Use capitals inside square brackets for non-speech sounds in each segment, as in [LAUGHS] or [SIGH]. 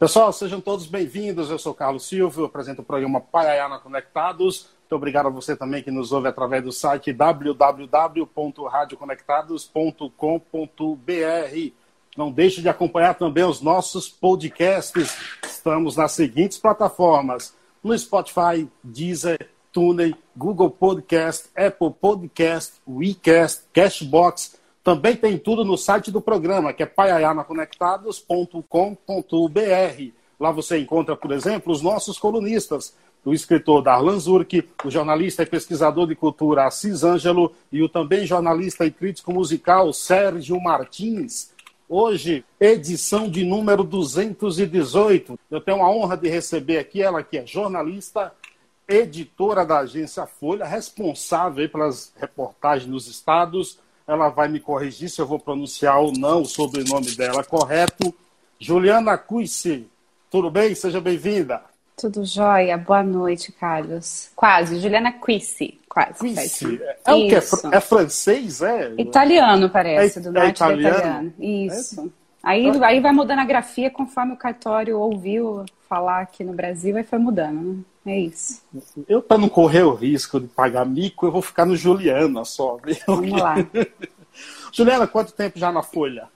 Pessoal, sejam todos bem-vindos. Eu sou Carlos Silva, eu apresento o programa Paiaiana Conectados. Muito obrigado a você também que nos ouve através do site www.radioconectados.com.br. Não deixe de acompanhar também os nossos podcasts. Estamos nas seguintes plataformas: no Spotify, Deezer, TuneIn, Google Podcast, Apple Podcast, WeCast, Cashbox. Também tem tudo no site do programa, que é paiayanaconectados.com.br. Lá você encontra, por exemplo, os nossos colunistas, o escritor Darlan Zurk, o jornalista e pesquisador de cultura Assis Ângelo e o também jornalista e crítico musical Sérgio Martins. Hoje, edição de número 218. Eu tenho a honra de receber aqui ela que é jornalista, editora da agência Folha, responsável pelas reportagens nos estados. Ela vai me corrigir se eu vou pronunciar ou não o sobrenome dela correto. Juliana Cuisse, tudo bem? Seja bem-vinda. Tudo jóia. Boa noite, Carlos. Quase. Juliana Cuisse. Quase. Cuisse. É, o que? É, é francês? É? Italiano, parece. É, do é norte italiano? italiano. Isso. Aí, aí vai mudando a grafia conforme o cartório ouviu falar aqui no Brasil, aí foi mudando, né? É isso. Eu, para não correr o risco de pagar mico, eu vou ficar no Juliana só. Vamos lá. [LAUGHS] Juliana, quanto tempo já na Folha?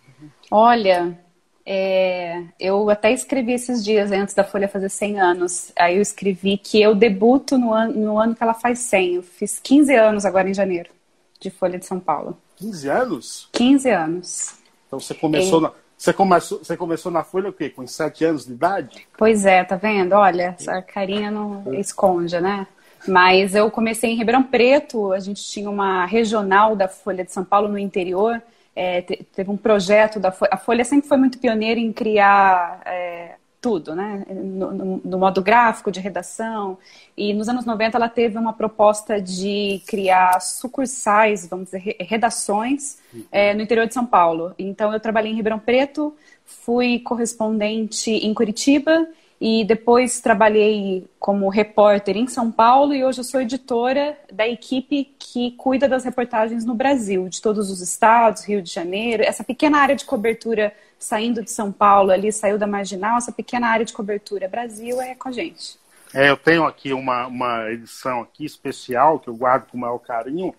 Olha, é, eu até escrevi esses dias antes da Folha fazer 100 anos. Aí eu escrevi que eu debuto no ano, no ano que ela faz 100. Eu fiz 15 anos agora em janeiro, de Folha de São Paulo. 15 anos? 15 anos. Então você começou, na, você começou, você começou na Folha o quê? Com 7 anos de idade? Pois é, tá vendo? Olha, essa carinha não esconde, né? Mas eu comecei em Ribeirão Preto, a gente tinha uma regional da Folha de São Paulo no interior. É, te- teve um projeto da Folha. A Folha sempre foi muito pioneira em criar é, tudo, né? No, no- no modo gráfico, de redação. E nos anos 90 ela teve uma proposta de criar sucursais, vamos dizer, re- redações é, no interior de São Paulo. Então eu trabalhei em Ribeirão Preto, fui correspondente em Curitiba e depois trabalhei como repórter em São Paulo e hoje eu sou editora da equipe que cuida das reportagens no Brasil, de todos os estados, Rio de Janeiro, essa pequena área de cobertura saindo de São Paulo ali, saiu da Marginal, essa pequena área de cobertura Brasil é com a gente. É, eu tenho aqui uma, uma edição aqui especial que eu guardo com o maior carinho,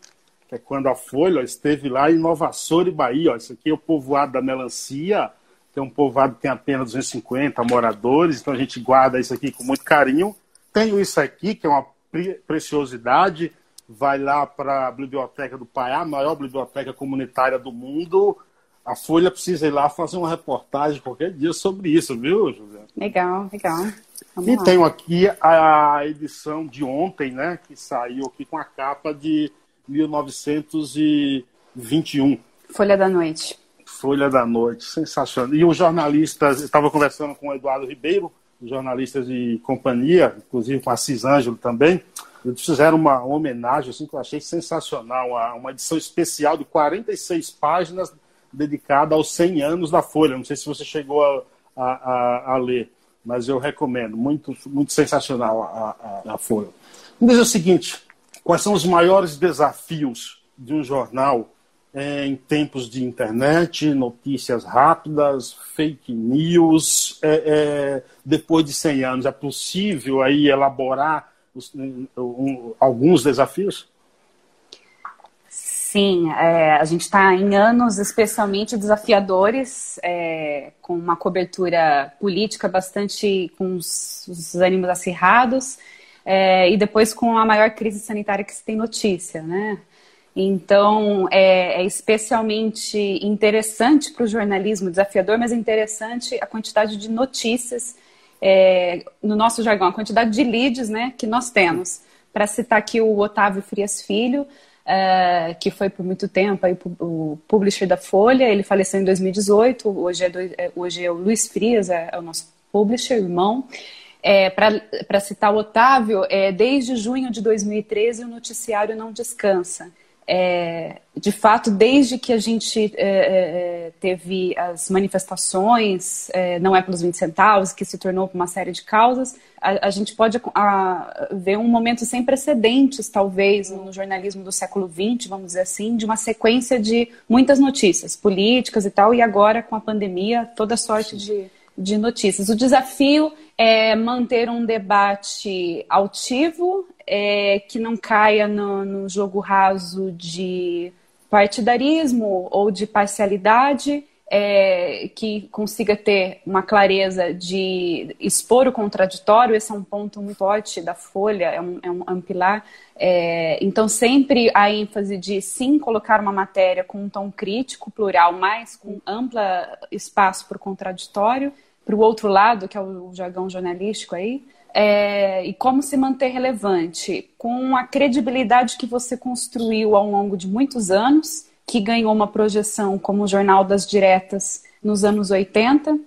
que é quando a Folha esteve lá em Nova Açor e Bahia. Ó, isso aqui é o povoado da Melancia, é um povoado que tem apenas 250 moradores, então a gente guarda isso aqui com muito carinho. Tenho isso aqui, que é uma pre- preciosidade, vai lá para a Biblioteca do Paiá, a maior biblioteca comunitária do mundo. A Folha precisa ir lá fazer uma reportagem qualquer dia sobre isso, viu, José? Legal, legal. Vamos E lá. tenho aqui a edição de ontem, né, que saiu aqui com a capa de 1921, Folha da Noite. Folha da Noite, sensacional. E os jornalistas, eu estava conversando com o Eduardo Ribeiro, os jornalistas de companhia, inclusive com a Cis Ângelo também, eles fizeram uma homenagem assim, que eu achei sensacional, uma, uma edição especial de 46 páginas dedicada aos 100 anos da Folha. Não sei se você chegou a, a, a- a ler, mas eu recomendo. Muito, muito sensacional a, a, a Folha. Me diz o seguinte: quais são os maiores desafios de um jornal eh, em tempos de internet, notícias rápidas, fake news, eh, eh, depois de 100 anos? É possível aí elaborar os- um- alguns desafios? Sim, é, a gente está em anos especialmente desafiadores, é, com uma cobertura política bastante com os, os ânimos acirrados, é, e depois com a maior crise sanitária que se tem notícia, né? Então, é, é especialmente interessante para o jornalismo, desafiador, mas interessante a quantidade de notícias, é, no nosso jargão, a quantidade de leads né, que nós temos. Para citar aqui o Otávio Frias Filho, é, que foi por muito tempo aí, o publisher da Folha, ele faleceu em 2018, hoje é, do- é, hoje é o Luiz Frias, é, é o nosso publisher, irmão. É, Para citar o Otávio, desde junho de 2013 o noticiário não descansa. É, de fato, desde que a gente é, é, teve as manifestações, é, não é pelos 20 centavos, que se tornou uma série de causas, a, a gente pode a, ver um momento sem precedentes, talvez, no jornalismo do século XX, vamos dizer assim, de uma sequência de muitas notícias políticas e tal, e agora com a pandemia, toda sorte de, de notícias. O desafio é manter um debate altivo, é, que não caia no, no jogo raso de partidarismo ou de parcialidade é, que consiga ter uma clareza de expor o contraditório, esse é um ponto muito forte da Folha, é um, é um, é um pilar. É, então, sempre a ênfase de sim colocar uma matéria com um tom crítico, plural, mas com ampla espaço para o contraditório, para o outro lado, que é o jargão jornalístico aí, é, e como se manter relevante com a credibilidade que você construiu ao longo de muitos anos que ganhou uma projeção como Jornal das Diretas nos anos 80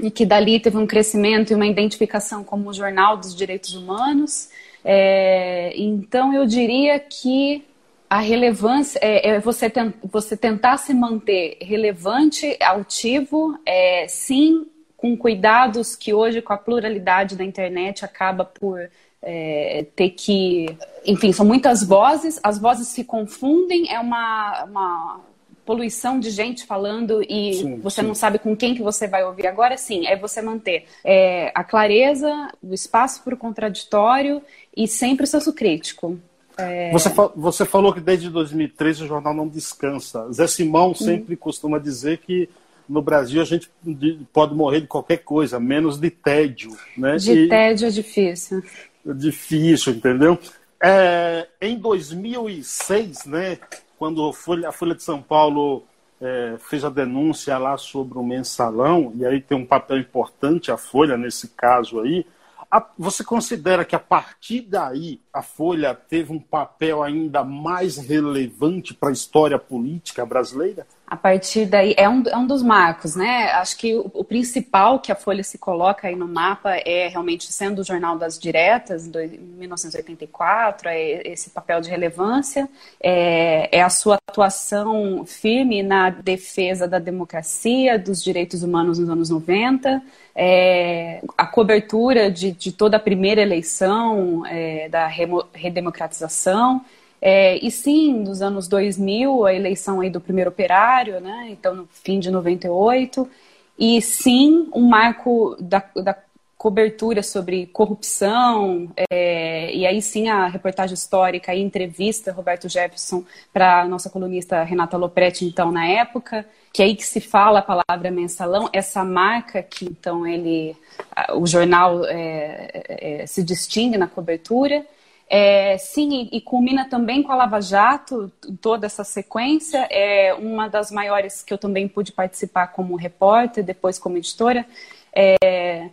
e que dali teve um crescimento e uma identificação como Jornal dos Direitos Humanos. É, então, eu diria que a relevância é, é você, ten, você tentar se manter relevante, altivo, é, sim, com cuidados que hoje, com a pluralidade da internet, acaba por é, ter que. Enfim, são muitas vozes, as vozes se confundem, é uma, uma poluição de gente falando e sim, você sim. não sabe com quem que você vai ouvir. Agora sim, é você manter é, a clareza, o espaço para o contraditório e sempre o senso crítico. É... Você, você falou que desde 2013 o jornal não descansa. Zé Simão sempre hum. costuma dizer que no Brasil a gente pode morrer de qualquer coisa, menos de tédio. Né? De e... tédio é difícil difícil, entendeu? É, em 2006, né, quando a Folha, a Folha de São Paulo é, fez a denúncia lá sobre o mensalão, e aí tem um papel importante a Folha nesse caso aí, a, você considera que a partir daí a Folha teve um papel ainda mais relevante para a história política brasileira? A partir daí é um, é um dos marcos, né? Acho que o, o, principal que a Folha se coloca aí no mapa é realmente sendo o Jornal das Diretas, em 1984, é esse papel de relevância, é, é, a sua atuação firme na defesa da democracia, dos direitos humanos nos anos 90, é, a cobertura de, de, toda a primeira eleição, é, da redemocratização, é, e sim, nos anos 2000, a eleição aí do primeiro operário, né? então no fim de 98, e sim, um marco da, da cobertura sobre corrupção, é, e aí sim a reportagem histórica e entrevista Roberto Jefferson para a nossa colunista Renata Lopretti, então, na época, que é aí que se fala a palavra mensalão, essa marca que então ele, o jornal é, é, se distingue na cobertura, é, sim, e, culmina também com a Lava Jato, toda essa sequência. É uma das maiores que eu também pude participar como repórter, depois como editora. É,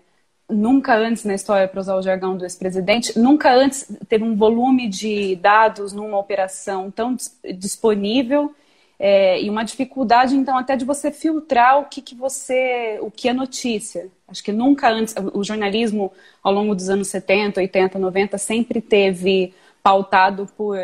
nunca antes na história, para usar o jargão do ex-presidente, nunca antes teve um volume de dados numa operação tão disponível é, e uma dificuldade, então, até de você filtrar o que, que você. o que é notícia. Acho que nunca antes. O jornalismo, ao longo dos anos 70, 80, 90, sempre teve pautado por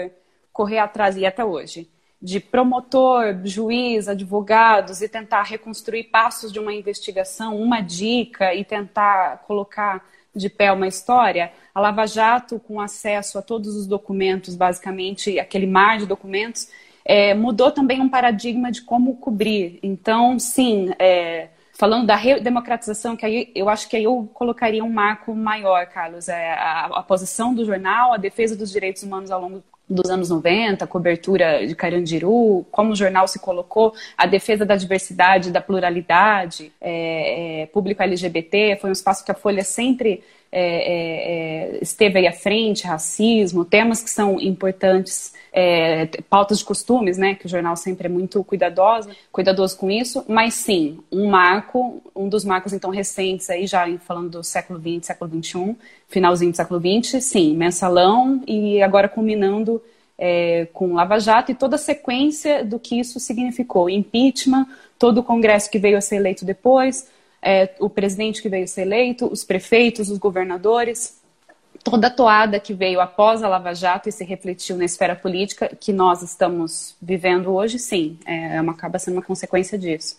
correr atrás, e até hoje, de promotor, juiz, advogados, e tentar reconstruir passos de uma investigação, uma dica, e tentar colocar de pé uma história. A Lava Jato, com acesso a todos os documentos, basicamente, aquele mar de documentos é, mudou também um paradigma de como cobrir. Então, sim, é, falando da redemocratização, que aí eu acho que aí eu colocaria um marco maior, Carlos, é a, a posição do jornal, a defesa dos direitos humanos ao longo dos anos 90, cobertura de Carandiru, como o jornal se colocou, a defesa da diversidade, da pluralidade, é, é, público LGBT, foi um espaço que a Folha sempre é, é, é, esteve aí à frente, racismo, temas que são importantes, é, pautas de costumes, né, que o jornal sempre é muito cuidadoso, cuidadoso com isso, mas sim, um marco, um dos marcos então recentes aí, já falando do século XX, século XXI, finalzinho do século XX, sim, mensalão e agora culminando é, com Lava Jato e toda a sequência do que isso significou, impeachment, todo o Congresso que veio a ser eleito depois, é, o presidente que veio ser eleito, os prefeitos, os governadores, toda a toada que veio após a Lava Jato e se refletiu na esfera política que nós estamos vivendo hoje, sim, é uma, acaba sendo uma consequência disso.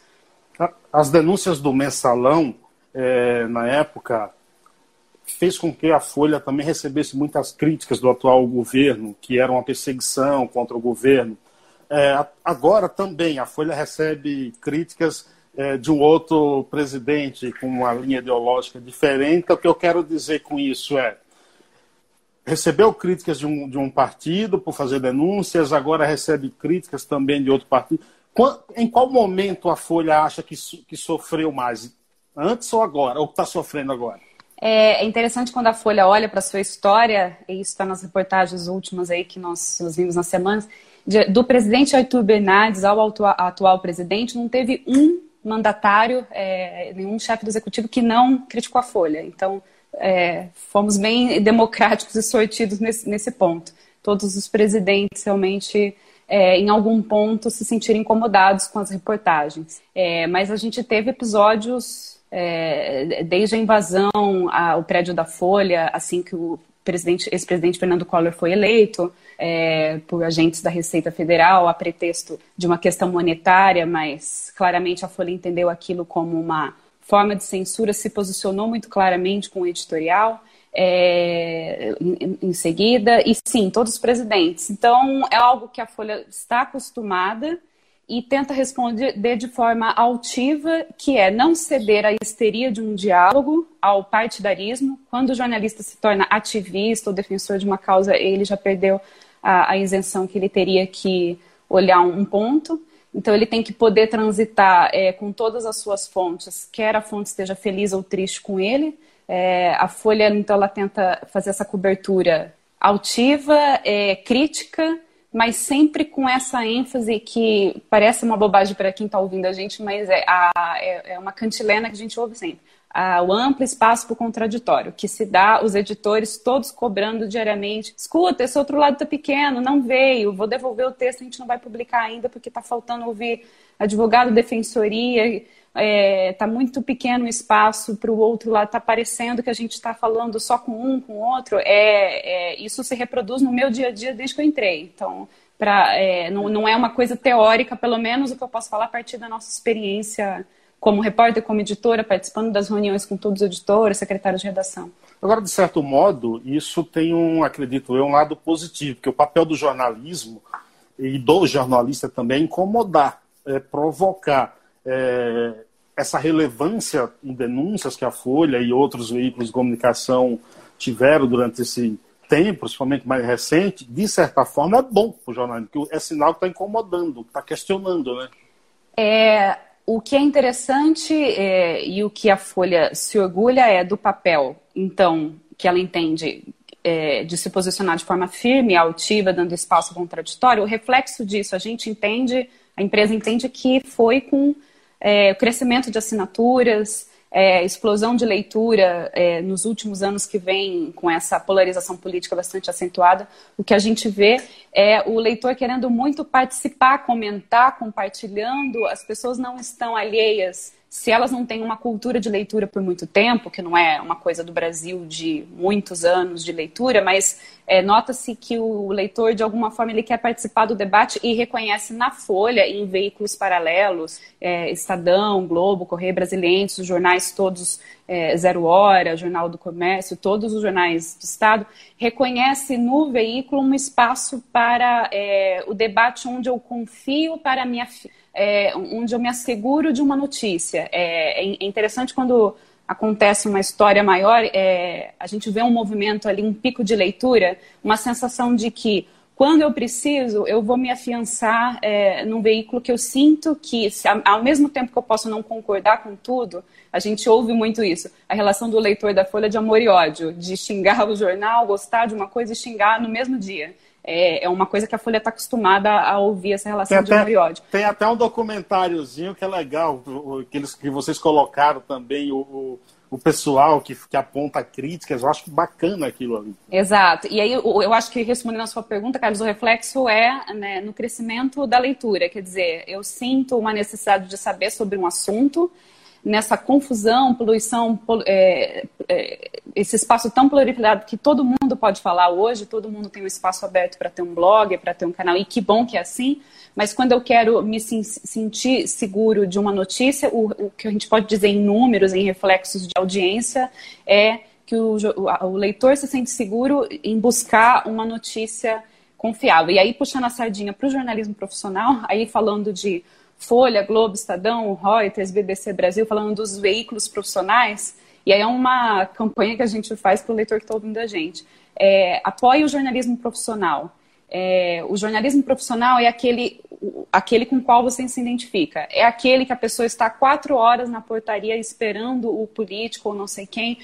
As denúncias do mensalão, é, na época, fez com que a Folha também recebesse muitas críticas do atual governo, que era uma perseguição contra o governo. É, agora também a Folha recebe críticas é, de um outro presidente com uma linha ideológica diferente. O que eu quero dizer com isso é recebeu críticas de um, de um partido por fazer denúncias, agora recebe críticas também de outro partido. Em qual momento a Folha acha que, que sofreu mais? Antes ou agora? Ou está sofrendo agora? É, é interessante quando a Folha olha para a sua história, e isso está nas reportagens últimas aí que nós, nós vimos nas semanas, de, do presidente Arthur Bernardes ao atual, atual presidente, não teve um mandatário, é, nenhum chefe do executivo que não criticou a Folha. Então, é, fomos bem democráticos e sortidos nesse, nesse ponto. Todos os presidentes realmente, é, em algum ponto, se sentiram incomodados com as reportagens. É, mas a gente teve episódios, é, desde a invasão ao prédio da Folha, assim que o presidente, ex-presidente Fernando Collor foi eleito, é, por agentes da Receita Federal a pretexto de uma questão monetária, mas claramente a Folha entendeu aquilo como uma forma de censura, se posicionou muito claramente com o editorial. É, em, em, seguida, e sim, todos os presidentes. Então, é algo que a Folha está acostumada e tenta responder de forma altiva, que é não ceder à histeria de um diálogo, ao partidarismo. Quando o jornalista se torna ativista ou defensor de uma causa, ele já perdeu a, a isenção que ele teria que olhar um ponto. Então, ele tem que poder transitar é, com todas as suas fontes, quer a fonte esteja feliz ou triste com ele. É, a Folha, então, ela tenta fazer essa cobertura altiva, é, crítica, mas sempre com essa ênfase que parece uma bobagem para quem está ouvindo a gente, mas é, a, é, é uma cantilena que a gente ouve sempre o amplo espaço para o contraditório, que se dá os editores todos cobrando diariamente. Escuta, esse outro lado está pequeno, não veio, vou devolver o texto, a gente não vai publicar ainda porque está faltando ouvir advogado, defensoria, está é, tá muito pequeno o espaço para o outro lado, está parecendo que a gente está falando só com um, com outro. É, é, isso se reproduz no meu dia a dia desde que eu entrei. Então, pra, é, não, não é uma coisa teórica, pelo menos o que eu posso falar a partir da nossa experiência como repórter, como editora, participando das reuniões com todos os editores, secretários de redação. Agora, de certo modo, isso tem um, acredito eu, um lado positivo, porque o papel do jornalismo e do jornalista também é incomodar, é provocar é, essa relevância em denúncias que a Folha e outros veículos de comunicação tiveram durante esse tempo, principalmente mais recente, de certa forma é bom para o jornalismo, porque é sinal que está incomodando, está questionando, né? É, o que é interessante é, e o que a Folha se orgulha é do papel, então, que ela entende é, de se posicionar de forma firme, altiva, dando espaço contraditório. O reflexo disso, a gente entende, a empresa entende que foi com é, o crescimento de assinaturas, é, explosão de leitura é, nos últimos anos que vem com essa polarização política bastante acentuada, o que a gente vê é o leitor querendo muito participar, comentar, compartilhando, as pessoas não estão alheias se elas não têm uma cultura de leitura por muito tempo, que não é uma coisa do Brasil de muitos anos de leitura, mas é, nota-se que o leitor, de alguma forma, ele quer participar do debate e reconhece na Folha, em veículos paralelos, é, Estadão, Globo, Correio Brasiliense, os jornais todos, é, Zero Hora, Jornal do Comércio, todos os jornais do Estado, reconhece no veículo um espaço para é, o debate onde eu confio para a minha é, onde eu me asseguro de uma notícia. É, é, é interessante quando acontece uma história maior, é, a gente vê um movimento ali, um pico de leitura, uma sensação de que quando eu preciso, eu vou me afiançar é, num veículo que eu sinto que, ao mesmo tempo que eu posso não concordar com tudo, a gente ouve muito isso, a relação do leitor da Folha de amor e ódio, de xingar o jornal, gostar de uma coisa e xingar no mesmo dia é, é uma coisa que a Folha está acostumada a ouvir essa relação tem de amor e ódio. Tem até um documentáriozinho que é legal, que, eles, que vocês colocaram também, o, o, o pessoal que, que aponta críticas, eu acho bacana aquilo ali. Exato. E aí eu, eu acho que respondendo a sua pergunta, Carlos, o reflexo é né, no crescimento da leitura. Quer dizer, eu sinto uma necessidade de saber sobre um assunto nessa confusão, poluição, é, é, esse espaço tão proliferado que todo mundo pode falar hoje, todo mundo tem um espaço aberto para ter um blog, para ter um canal, e que bom que é assim, mas quando eu quero me sentir seguro de uma notícia, o, o, que a gente pode dizer em números, em reflexos de audiência, é que o, o, o leitor se sente seguro em buscar uma notícia confiável. E aí, puxando a sardinha para o jornalismo profissional, aí falando de Folha, Globo, Estadão, Reuters, BBC Brasil, falando dos veículos profissionais. E aí é uma campanha que a gente faz para o leitor que está ouvindo a gente. É, apoie o jornalismo profissional. É, o jornalismo profissional é aquele, aquele com qual você se identifica. É aquele que a pessoa está quatro horas na portaria esperando o político ou não sei quem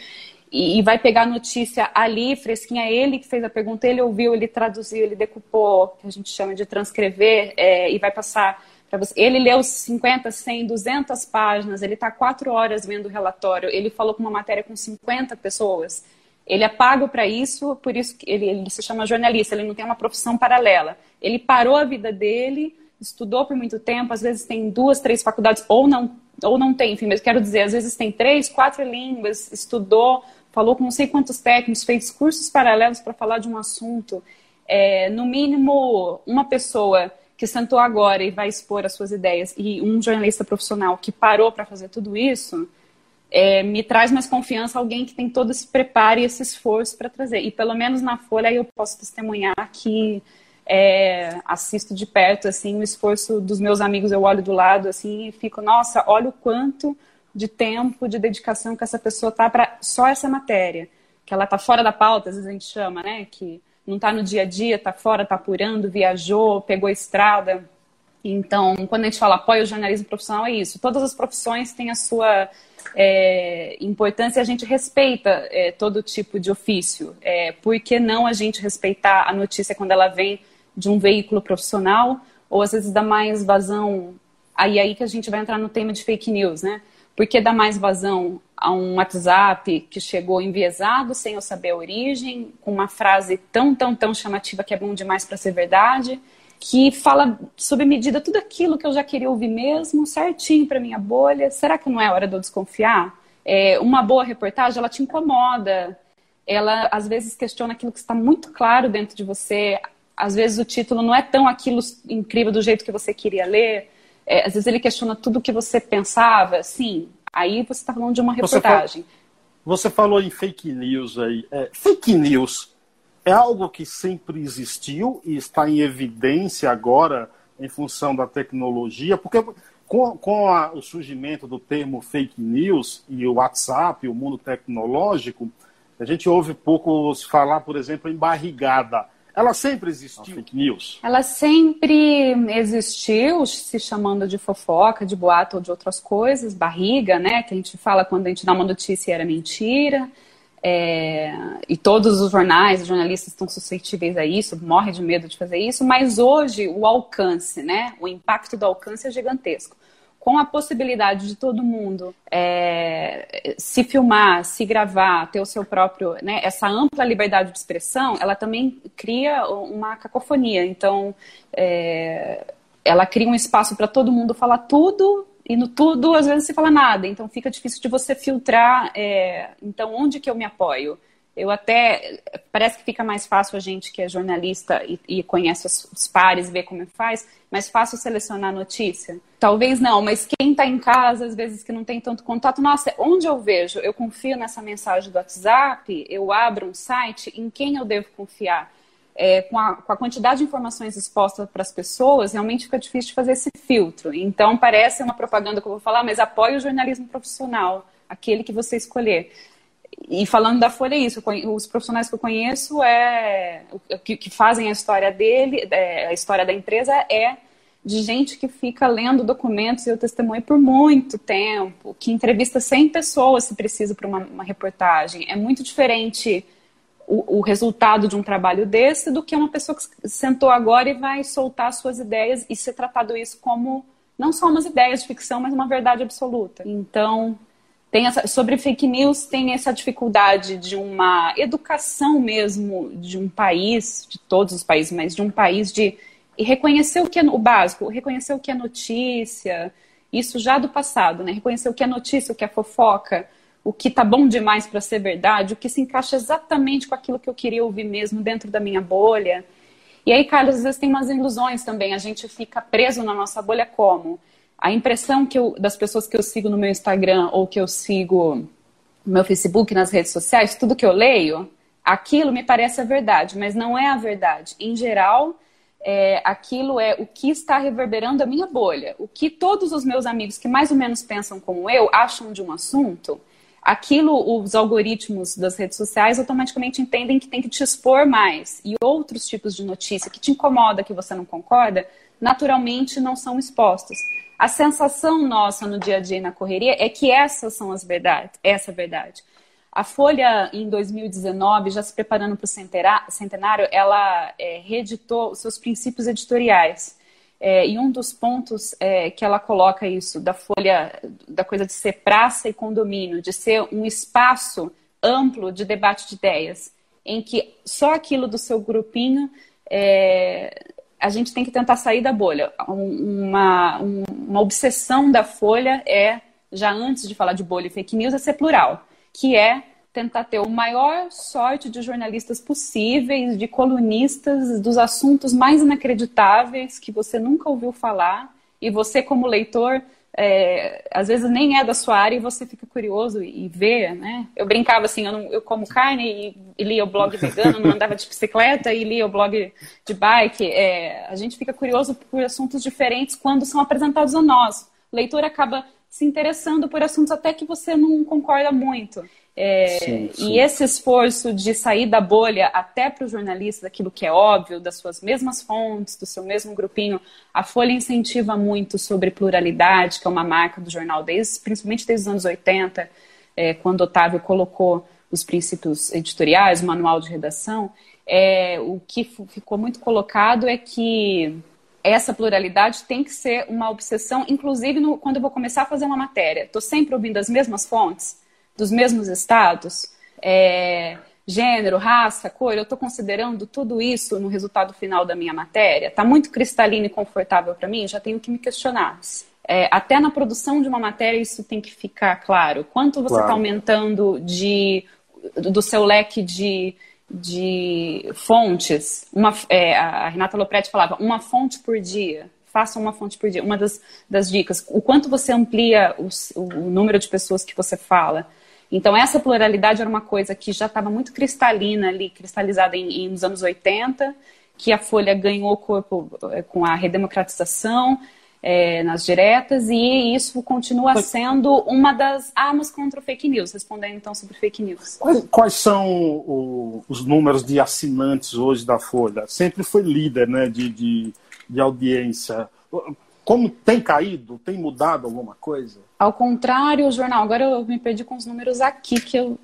e, vai pegar a notícia ali, fresquinha, ele que fez a pergunta, ele ouviu, ele traduziu, ele decupou, que a gente chama de transcrever, é, e vai passar você. Ele leu 50, 100, 200 páginas, ele está quatro horas vendo o relatório, ele falou com uma matéria com 50 pessoas. Ele é pago para isso, por isso que ele, ele se chama jornalista, ele não tem uma profissão paralela. Ele parou a vida dele, estudou por muito tempo, às vezes tem duas, três faculdades, ou não, ou não tem, enfim, mas quero dizer, às vezes tem três, quatro línguas, estudou, falou com não sei quantos técnicos, fez cursos paralelos para falar de um assunto. É, no mínimo, uma pessoa que sentou agora e vai expor as suas ideias e um jornalista profissional que parou para fazer tudo isso, é, me traz mais confiança alguém que tem todo esse preparo e esse esforço para trazer. E pelo menos na Folha eu posso testemunhar que é, assisto de perto assim o esforço dos meus amigos, eu olho do lado assim e fico, nossa, olha o quanto de tempo, de dedicação que essa pessoa tá para só essa matéria, que ela tá fora da pauta, às vezes a gente chama, né, que não está no dia a dia, está fora, está apurando, viajou, pegou estrada. Então, quando a gente fala apoio ao jornalismo profissional, é isso. Todas as profissões têm a sua é, importância e a gente respeita é, todo tipo de ofício. É, por que não a gente respeitar a notícia quando ela vem de um veículo profissional ou às vezes dá mais vazão? Aí aí que a gente vai entrar no tema de fake news, né? Porque dá mais vazão a um WhatsApp que chegou enviesado, sem eu saber a origem, com uma frase tão, tão, tão chamativa que é bom demais para ser verdade, que fala sob medida tudo aquilo que eu já queria ouvir mesmo, certinho para minha bolha. Será que não é hora de eu desconfiar? É, uma boa reportagem, ela te incomoda, ela às vezes questiona aquilo que está muito claro dentro de você, às vezes o título não é tão aquilo incrível do jeito que você queria ler, é, às vezes ele questiona tudo o que você pensava, sim. Aí você está falando de uma reportagem. Você, você falou em fake news aí. É, fake news é algo que sempre existiu e está em evidência agora em função da tecnologia, porque com, com a, o surgimento do termo fake news e o WhatsApp, o mundo tecnológico, a gente ouve pouco se falar, por exemplo, em barrigada. Ela sempre existiu, fake news? Ela sempre existiu, se chamando de fofoca, de boato ou de outras coisas, barriga, né? Que a gente fala quando a gente dá uma notícia e era mentira. É, e todos os jornais, os jornalistas estão suscetíveis a isso, morrem de medo de fazer isso, mas hoje o alcance, né? O impacto do alcance é gigantesco com a possibilidade de todo mundo é, se filmar, se gravar, ter o seu próprio, né, essa ampla liberdade de expressão, ela também cria uma cacofonia. Então, é, ela cria um espaço para todo mundo falar tudo e no tudo às vezes se fala nada. Então, fica difícil de você filtrar. É, então, onde que eu me apoio? Eu até. Parece que fica mais fácil a gente que é jornalista e, e conhece os, os, pares, ver como faz, mais fácil selecionar notícia? Talvez não, mas quem está em casa, às vezes que não tem tanto contato, nossa, onde eu vejo? Eu confio nessa mensagem do WhatsApp, eu abro um site, em quem eu devo confiar? É, com, a, com, a, quantidade de informações expostas para as pessoas, realmente fica difícil de fazer esse filtro. Então, parece uma propaganda que eu vou falar, mas apoie o jornalismo profissional, aquele que você escolher e falando da Folha, é isso. Os profissionais que eu conheço é que, que fazem a história dele, é, a história da empresa é de gente que fica lendo documentos e eu testemunho por muito tempo, que entrevista 100 pessoas se precisa para uma, uma, reportagem. É muito diferente o, o, resultado de um trabalho desse do que uma pessoa que sentou agora e vai soltar suas ideias e ser tratado isso como não só umas ideias de ficção, mas uma verdade absoluta. Então, tem essa, sobre fake news tem essa dificuldade de uma educação mesmo de um país, de todos os países, mas de um país de reconhecer o que é o básico, reconhecer o que é notícia, isso já do passado, né? Reconhecer o que é notícia, o que é fofoca, o que tá bom demais para ser verdade, o que se encaixa exatamente com aquilo que eu queria ouvir mesmo dentro da minha bolha. E aí, Carlos, às vezes tem umas ilusões também, a gente fica preso na nossa bolha como? A impressão que eu, das pessoas que eu sigo no meu Instagram ou que eu sigo no meu Facebook, nas redes sociais, tudo que eu leio, aquilo me parece a verdade, mas não é a verdade. Em geral, é, aquilo é o que está reverberando a minha bolha. O que todos os meus amigos que mais ou menos pensam como eu acham de um assunto, aquilo os algoritmos das redes sociais automaticamente entendem que tem que te expor mais. E outros tipos de notícia que te incomoda, que você não concorda, naturalmente não são expostos. A sensação nossa no dia a dia e na correria é que essas são as verdades, essa verdade. A Folha, em 2019, já se preparando para o centenário, ela é, reeditou os seus princípios editoriais. É, e um dos pontos é, que ela coloca isso, da Folha, da coisa de ser praça e condomínio, de ser um espaço amplo de debate de ideias, em que só aquilo do seu grupinho é, a gente tem que tentar sair da bolha. Uma, uma obsessão da Folha é, já antes de falar de bolha e fake news, é ser plural que é tentar ter o maior sorte de jornalistas possíveis, de colunistas dos assuntos mais inacreditáveis que você nunca ouviu falar e você como leitor é, às vezes nem é da sua área e você fica curioso e, vê, né? Eu brincava assim, eu, não, eu como carne e, e, lia o blog vegano, não andava de bicicleta e lia o blog de bike. É, a gente fica curioso por assuntos diferentes quando são apresentados a nós. O leitor acaba se interessando por assuntos até que você não concorda muito. É, sim, sim. E esse esforço de sair da bolha até para o jornalista, daquilo que é óbvio, das suas mesmas fontes, do seu mesmo grupinho, a Folha incentiva muito sobre pluralidade, que é uma marca do jornal, desde, principalmente desde os anos 80, é, quando Otávio colocou os princípios editoriais, o manual de redação. É, o que ficou muito colocado é que essa pluralidade tem que ser uma obsessão, inclusive no, quando eu vou começar a fazer uma matéria. Estou sempre ouvindo as mesmas fontes, dos mesmos estados, é, gênero, raça, cor. Eu estou considerando tudo isso no resultado final da minha matéria. Está muito cristalino e confortável para mim? Já tenho que me questionar. É, até na produção de uma matéria isso tem que ficar claro. Quanto você está claro. aumentando de, do seu leque de de fontes. Uma, é, a Renata Lopretti falava uma fonte por dia. Faça uma fonte por dia. Uma das, das dicas. O quanto você amplia o, o número de pessoas que você fala. Então, essa pluralidade era uma coisa que já estava muito cristalina ali, cristalizada em, em, nos anos 80, que a Folha ganhou corpo é, com a redemocratização, é, nas diretas, e isso continua sendo uma das armas contra o fake news, respondendo então sobre fake news. Quais, quais são o, os números de assinantes hoje da Folha? Sempre foi líder né, de, de, de audiência. Como tem caído? Tem mudado alguma coisa? Ao contrário, o jornal, agora eu me perdi com os números aqui que eu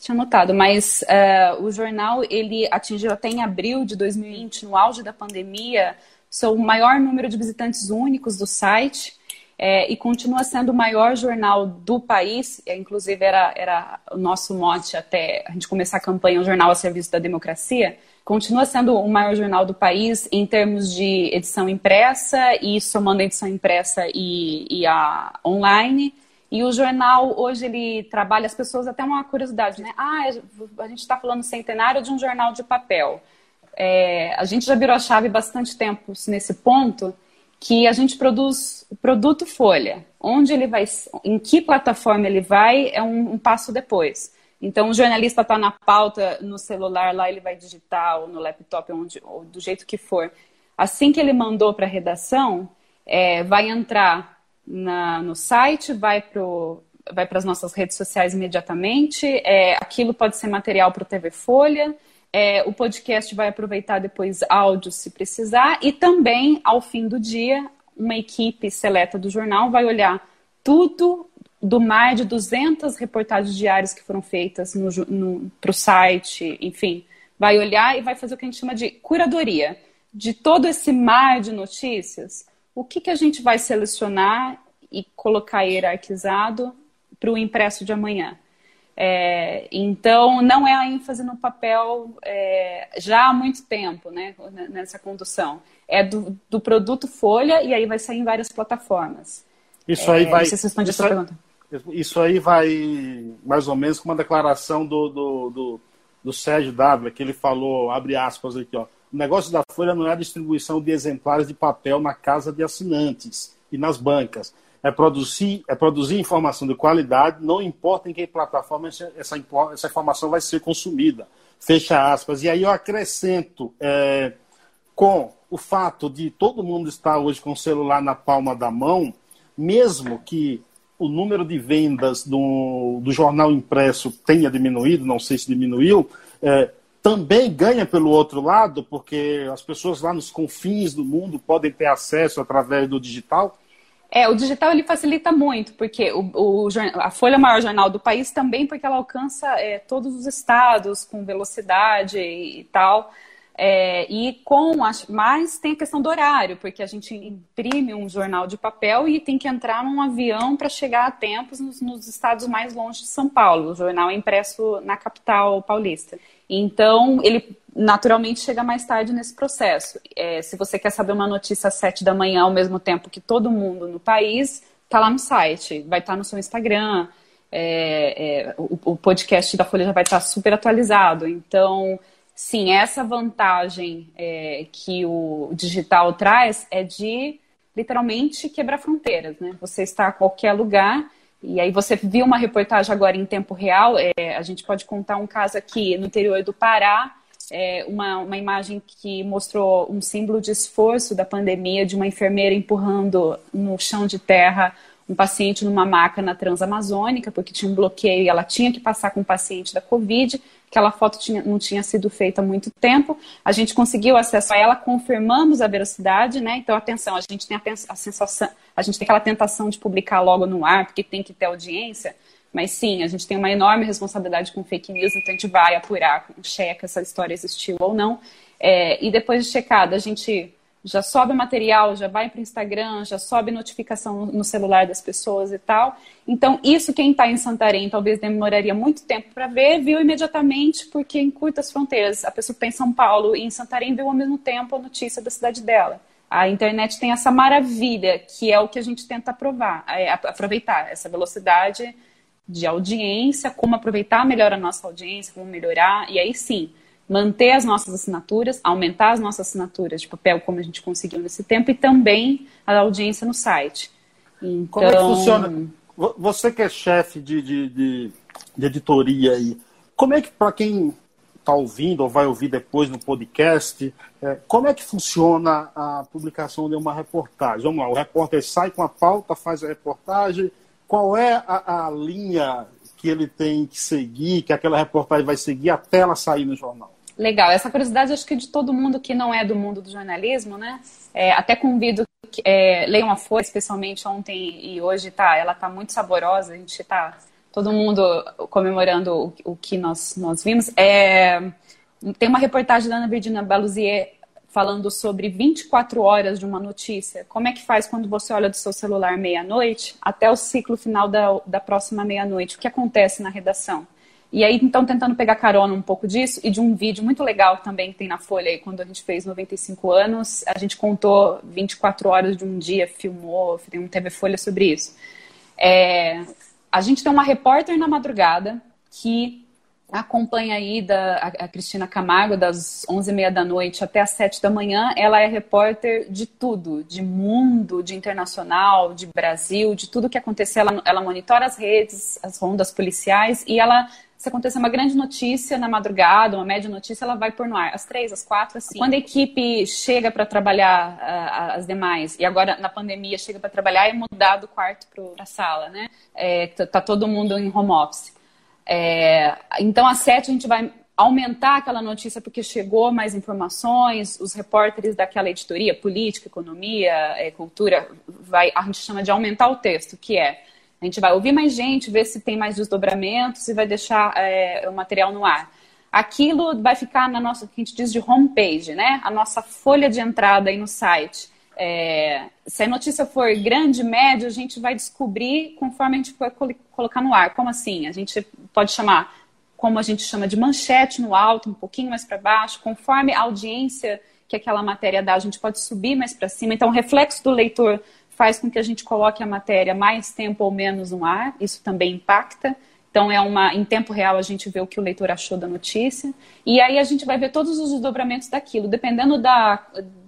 tinha notado, mas uh, o jornal ele atingiu até em abril de 2020, no auge da pandemia, sou o maior número de visitantes únicos do site é, e continua sendo o maior jornal do país. É, inclusive, era, era o nosso mote até a gente começar a campanha, um jornal a serviço da democracia. Continua sendo o maior jornal do país em termos de edição impressa e somando a edição impressa e, e a online. E o jornal, hoje, ele trabalha, as pessoas, até uma curiosidade, né? Ah, a gente está falando centenário de um jornal de papel é, a gente já virou a chave bastante tempo nesse ponto que a gente produz o produto Folha. Onde ele vai, em que plataforma ele vai, é um, um passo depois. Então, o jornalista está na pauta no celular, lá ele vai digitar, ou no laptop, onde, ou do jeito que for. Assim que ele mandou para a redação, é, vai entrar na, no site, vai para vai as nossas redes sociais imediatamente. É, aquilo pode ser material para o TV Folha, é, o podcast vai aproveitar depois áudio se precisar e também, ao fim do dia, uma equipe seleta do jornal vai olhar tudo do mais de 200 reportagens diárias que foram feitas para o site, enfim, vai olhar e vai fazer o que a gente chama de curadoria de todo esse mar de notícias. O que, que a gente vai selecionar e colocar hierarquizado para o impresso de amanhã? É, então, não é a ênfase no papel é, já há muito tempo, né, nessa condução. É do, do, produto Folha e aí vai sair em várias plataformas. Isso aí é, vai. isso, aí, isso aí vai mais ou menos com uma declaração do, do, do, do Sérgio W, que ele falou, abre aspas aqui, ó. O negócio da Folha não é a distribuição de exemplares de papel na casa de assinantes e nas bancas é produzir, é produzir informação de qualidade, não importa em que plataforma essa, essa informação vai ser consumida. Fecha aspas. E aí eu acrescento, é, com o fato de todo mundo estar hoje com o celular na palma da mão, mesmo que o número de vendas do, do jornal impresso tenha diminuído, não sei se diminuiu, é, também ganha pelo outro lado, porque as pessoas lá nos confins do mundo podem ter acesso através do digital? É, o digital ele facilita muito, porque o, o, a Folha é o maior jornal do país também, porque ela alcança é, todos os estados com velocidade e, e tal. É, e com as, mais tem a questão do horário, porque a gente imprime um jornal de papel e tem que entrar num avião para chegar a tempos nos, nos, estados mais longe de São Paulo. O jornal é impresso na capital paulista. Então, ele naturalmente chega mais tarde nesse processo. É, se você quer saber uma notícia às sete da manhã, ao mesmo tempo que todo mundo no país, está lá no site, vai estar tá no seu Instagram. É, é, o, o podcast da Folha já vai estar tá super atualizado. Então, sim, essa vantagem é, que o digital traz é de literalmente quebrar fronteiras, né? Você está a qualquer lugar e aí você viu uma reportagem agora em tempo real. É, a gente pode contar um caso aqui no interior do Pará, é, uma, uma imagem que mostrou um símbolo de esforço da pandemia de uma enfermeira empurrando no chão de terra um paciente numa maca na Transamazônica, porque tinha um bloqueio e ela tinha que passar com o paciente da Covid. Aquela foto tinha, não tinha sido feita há muito tempo. A gente conseguiu acesso a ela, confirmamos a veracidade, né? Então, atenção, a gente tem a, a sensação, a gente tem aquela tentação de publicar logo no ar, porque tem que ter audiência. Mas sim, a gente tem uma enorme responsabilidade com fake news, então a gente vai apurar, checa se essa história existiu ou não. É, e depois de checada, a gente já sobe material, já vai para o Instagram, já sobe notificação no celular das pessoas e tal. Então, isso quem está em Santarém talvez demoraria muito tempo para ver, viu imediatamente, porque em curtas fronteiras. A pessoa que está em São Paulo e em Santarém viu ao mesmo tempo a notícia da cidade dela. A internet tem essa maravilha, que é o que a gente tenta provar, é aproveitar essa velocidade de audiência, como aproveitar melhor a nossa audiência, como melhorar, e aí sim, manter as nossas assinaturas, aumentar as nossas assinaturas de papel, como a gente conseguiu nesse tempo, e também a audiência no site. Então... Como é que então, funciona? Você que é chefe de, de, de, de editoria aí, como é que, para quem está ouvindo ou vai ouvir depois no podcast, é, como é que funciona a publicação de uma reportagem? Vamos lá, o repórter sai com a pauta, faz a reportagem, qual é a, a linha que ele tem que seguir, que aquela reportagem vai seguir até ela sair no jornal? Legal, essa curiosidade acho que de todo mundo que não é do mundo do jornalismo, né? É, até convido que é, leiam a Folha, especialmente ontem e hoje, tá? Ela tá muito saborosa, a gente tá todo mundo comemorando o, o que nós, nós vimos. É, tem uma reportagem da Ana Virginia Baluzier falando sobre 24 horas de uma notícia. Como é que faz quando você olha do seu celular meia-noite até o ciclo final da, da próxima meia-noite? O que acontece na redação? E aí, então, tentando pegar carona um pouco disso e de um vídeo muito legal também que tem na Folha aí, quando a gente fez 95 anos, a gente contou 24 horas de um dia, filmou, tem um TV Folha sobre isso. É, a gente tem uma repórter na madrugada que acompanha aí da, a, a Cristina Camargo das 11h30 da noite até as 7 da manhã. Ela é repórter de tudo, de mundo, de internacional, de Brasil, de tudo que acontecer. Ela, ela monitora as redes, as rondas policiais e ela se acontecer uma grande notícia na madrugada, uma média notícia, ela vai pôr no ar às três, às quatro, assim. Quando a equipe chega para trabalhar as demais, e agora na pandemia chega para trabalhar, é mudar do quarto para a sala, né? É, tá todo mundo em home office. É, então, às sete, a gente vai aumentar aquela notícia porque chegou mais informações, os repórteres daquela editoria, política, economia, é, cultura, vai, a gente chama de aumentar o texto, que é a gente vai ouvir mais gente, ver se tem mais desdobramentos e vai deixar é, o material no ar. Aquilo vai ficar na nossa, que a gente diz de homepage, né? A nossa folha de entrada aí no site. É, se a notícia for grande, média, a gente vai descobrir conforme a gente for colocar no ar. Como assim? A gente pode chamar, como a gente chama de manchete no alto, um pouquinho mais para baixo, conforme a audiência que aquela matéria dá, a gente pode subir mais para cima. Então, o reflexo do leitor faz com que a gente coloque a matéria mais tempo ou menos no ar, isso também impacta. Então, é uma, em tempo real, a gente vê o que o leitor achou da notícia. E aí a gente vai ver todos os desdobramentos daquilo. Dependendo da,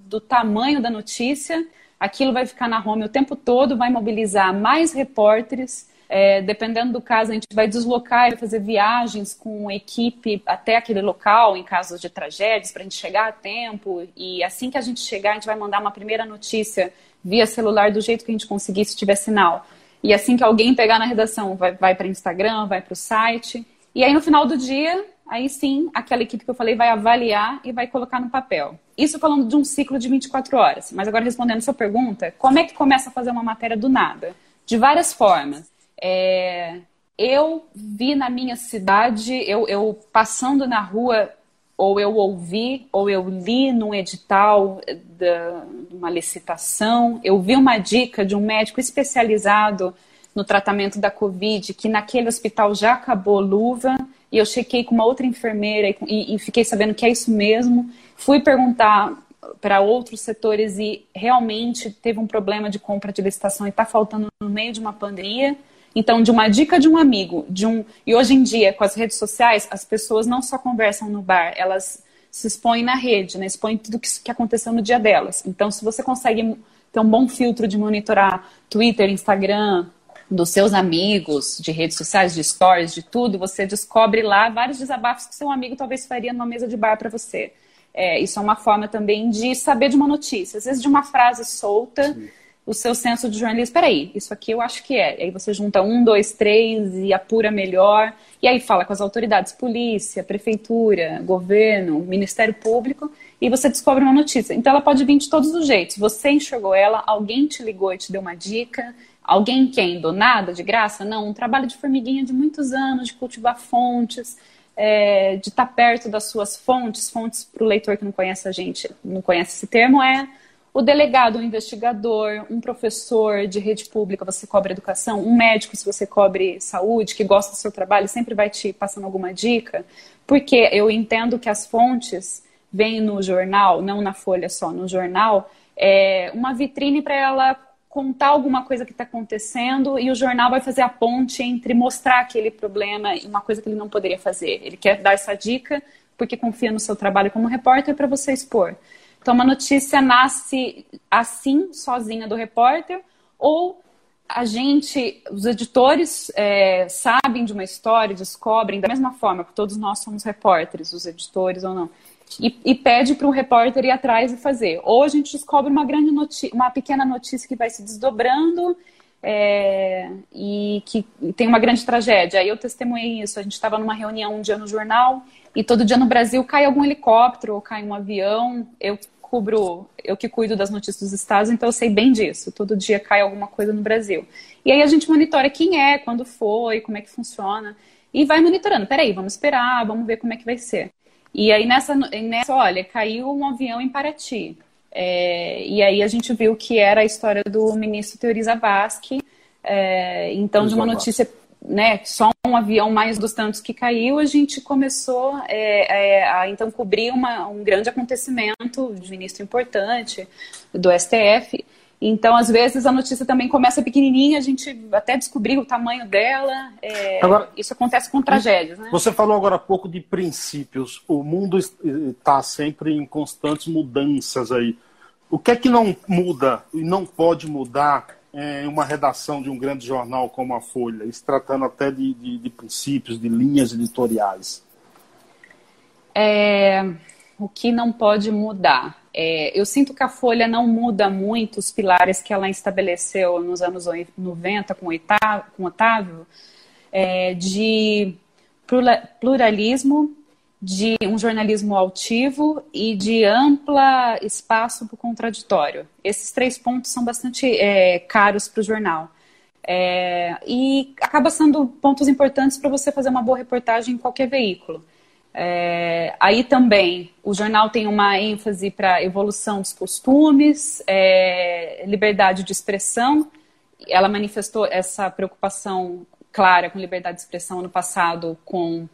do tamanho da notícia, aquilo vai ficar na home o tempo todo, vai mobilizar mais repórteres, É, dependendo do caso, a gente vai deslocar e fazer viagens com equipe até aquele local, em casos de tragédias, para a gente chegar a tempo. E assim que a gente chegar, a gente vai mandar uma primeira notícia via celular do jeito que a gente conseguir, se tiver sinal. E assim que alguém pegar na redação, vai, vai para Instagram, vai para o site. E aí no final do dia, aí sim, aquela equipe que eu falei vai avaliar e vai colocar no papel. Isso falando de um ciclo de 24 horas. Mas agora respondendo a sua pergunta, como é que começa a fazer uma matéria do nada? De várias formas. É, eu vi na minha cidade, eu, eu passando na rua, ou eu ouvi, ou eu li num edital de uma licitação, eu vi uma dica de um médico especializado no tratamento da Covid, que naquele hospital já acabou luva, e eu chequei com uma outra enfermeira e, e fiquei sabendo que é isso mesmo. Fui perguntar para outros setores e realmente teve um problema de compra de licitação e está faltando no meio de uma pandemia. Então, de uma dica de um amigo, de um e hoje em dia com as redes sociais, as pessoas não só conversam no bar, elas se expõem na rede, né? expõem tudo que, que aconteceu no dia delas. Então, se você consegue ter um bom filtro de monitorar Twitter, Instagram, dos seus amigos, de redes sociais, de stories, de tudo, você descobre lá vários desabafos que seu amigo talvez faria numa mesa de bar para você. É, isso é uma forma também de saber de uma notícia, às vezes de uma frase solta. Sim o seu senso de jornalismo. Peraí, isso aqui eu acho que é. E aí você junta um, dois, três e apura melhor. E aí fala com as autoridades, polícia, prefeitura, governo, Ministério Público, e você descobre uma notícia. Então ela pode vir de todos os jeitos. Você enxergou ela, alguém te ligou e te deu uma dica. Alguém quem? Do nada, de graça? Não, um trabalho de formiguinha de muitos anos, de cultivar fontes, é, de estar perto das suas fontes. Fontes, para o leitor que não conhece a gente, não conhece esse termo, é o delegado, o investigador, um professor de rede pública, você cobre educação, um médico, se você cobre saúde, que gosta do seu trabalho, sempre vai te passando alguma dica, porque eu entendo que as fontes vêm no jornal, não na folha só, no jornal, é uma vitrine para ela contar alguma coisa que está acontecendo e o jornal vai fazer a ponte entre mostrar aquele problema e uma coisa que ele não poderia fazer. Ele quer dar essa dica porque confia no seu trabalho como repórter para você expor. Então, uma notícia nasce assim, sozinha do repórter, ou a gente, os editores é, sabem de uma história, descobrem da mesma forma, que todos nós somos repórteres, os editores ou não, e, e pede para o repórter ir atrás e fazer. Ou a gente descobre uma grande notícia, uma pequena notícia que vai se desdobrando é, e que tem uma grande tragédia. Aí eu testemunhei isso. A gente estava numa reunião um dia no jornal e todo dia no Brasil cai algum helicóptero ou cai um avião. Eu cubro, eu que cuido das notícias dos estados, então eu sei bem disso. Todo dia cai alguma coisa no Brasil. E aí a gente monitora quem é, quando foi, como é que funciona. E vai monitorando. Peraí, vamos esperar, vamos ver como é que vai ser. E aí nessa, nessa olha, caiu um avião em Paraty. É, e aí a gente viu que era a história do ministro Teori Zavascki. É, então, de uma notícia né, só um avião mais dos tantos que caiu, a gente começou é, é, a então cobrir uma, um grande acontecimento de ministro importante do STF. Então, às vezes, a notícia também começa pequenininha, a gente até descobrir o tamanho dela. É, agora, isso acontece com tragédias. Né? Você falou agora há pouco de princípios. O mundo está sempre em constantes mudanças aí. O que é que não muda e não pode mudar em uma redação de um grande jornal como a Folha, se tratando até de, de, de princípios, de linhas editoriais? É, o que não pode mudar? É, eu sinto que a Folha não muda muito os pilares que ela estabeleceu nos anos 90 com, Otávio, com Otávio é, de pluralismo, de um jornalismo altivo e de ampla espaço para o contraditório. Esses três pontos são bastante é, caros para o jornal. É, e acaba sendo pontos importantes para você fazer uma boa reportagem em qualquer veículo. É, aí também o jornal tem uma ênfase para evolução dos costumes, é, liberdade de expressão. Ela manifestou essa preocupação clara com liberdade de expressão no passado com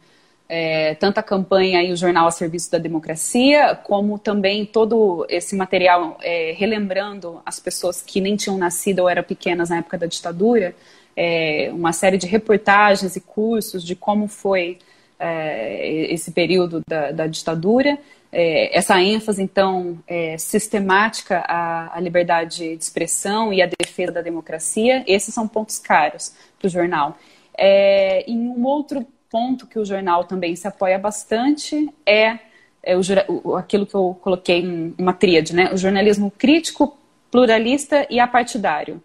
é, tanto a campanha e o jornal a serviço da democracia, como também todo esse material é, relembrando as pessoas que nem tinham nascido ou eram pequenas na época da ditadura, é, uma série de reportagens e cursos de como foi é, esse período da, da ditadura. É, essa ênfase, então, é, sistemática à, à liberdade de expressão e à defesa da democracia. Esses são pontos caros para o jornal. É, e um outro ponto que o jornal também se apoia bastante é, é o, aquilo que eu coloquei em uma tríade, né? O jornalismo crítico, pluralista e apartidário.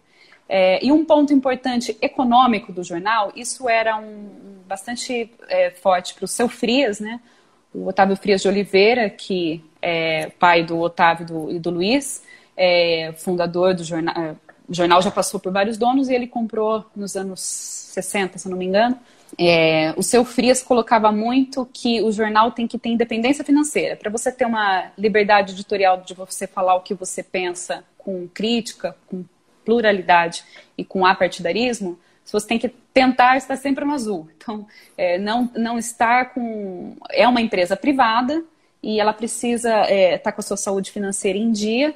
É, e um ponto importante econômico do jornal, isso era um, bastante é, forte para o seu Frias, né? O Otávio Frias de Oliveira, que é pai do Otávio do, e do Luiz, é, fundador do jornal. É, o jornal já passou por vários donos e ele comprou nos anos 60, se não me engano. É, o seu Frias colocava muito que o jornal tem que ter independência financeira. Para você ter uma liberdade editorial de você falar o que você pensa com crítica, com pluralidade e com apartidarismo, você tem que tentar estar sempre no azul. [LAUGHS] Então, é, não, não estar com. É uma empresa privada e ela precisa estar é, tá com a sua saúde financeira em dia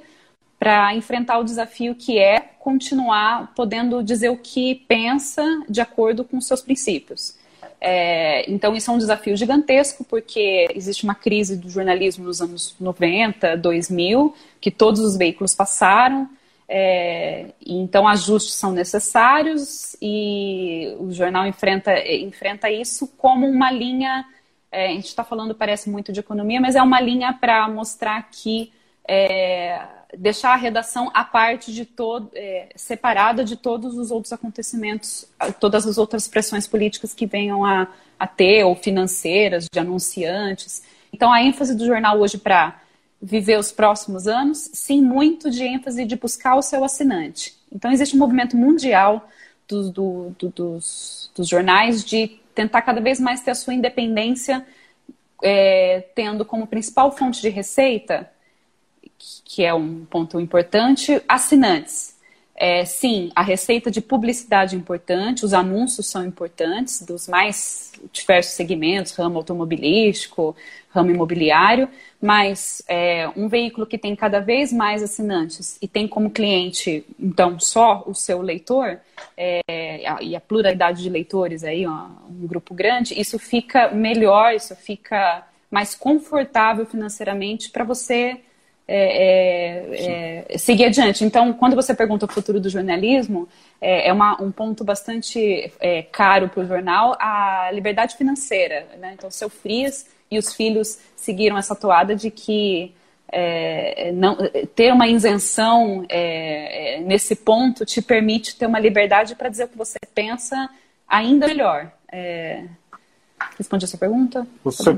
para enfrentar o desafio que é continuar podendo dizer o que pensa de acordo com seus princípios. É, então, isso é um desafio gigantesco, porque existe uma crise do jornalismo nos anos 90, 2000, que todos os veículos passaram, é, então, ajustes são necessários e o jornal enfrenta, enfrenta isso como uma linha. É, a gente está falando, parece muito de economia, mas é uma linha para mostrar que é, deixar a redação à parte de todo, é, separada de todos os outros acontecimentos, todas as outras pressões políticas que venham a, a ter, ou financeiras, de anunciantes. Então, a ênfase do jornal hoje para viver os próximos anos, sim muito de ênfase de buscar o seu assinante. Então, existe um movimento mundial do, do, do, dos, dos, jornais de tentar cada vez mais ter a sua independência, é, tendo como principal fonte de receita, que é um ponto importante, assinantes. É, sim, a receita de publicidade é importante, os anúncios são importantes, dos mais diversos segmentos, ramo automobilístico, ramo imobiliário, mas é, um veículo que tem cada vez mais assinantes e tem como cliente, então, só o seu leitor, é, e a pluralidade de leitores aí, ó, um grupo grande, isso fica melhor, isso fica mais confortável financeiramente para você é, é, é, seguir adiante. Então, quando você pergunta o futuro do jornalismo, é, é uma, um ponto bastante é, caro para o jornal a liberdade financeira. Né? Então, seu Frias e os filhos seguiram essa toada de que é, não, ter uma isenção é, é, nesse ponto te permite ter uma liberdade para dizer o que você pensa ainda melhor. É, responde a sua pergunta? Você um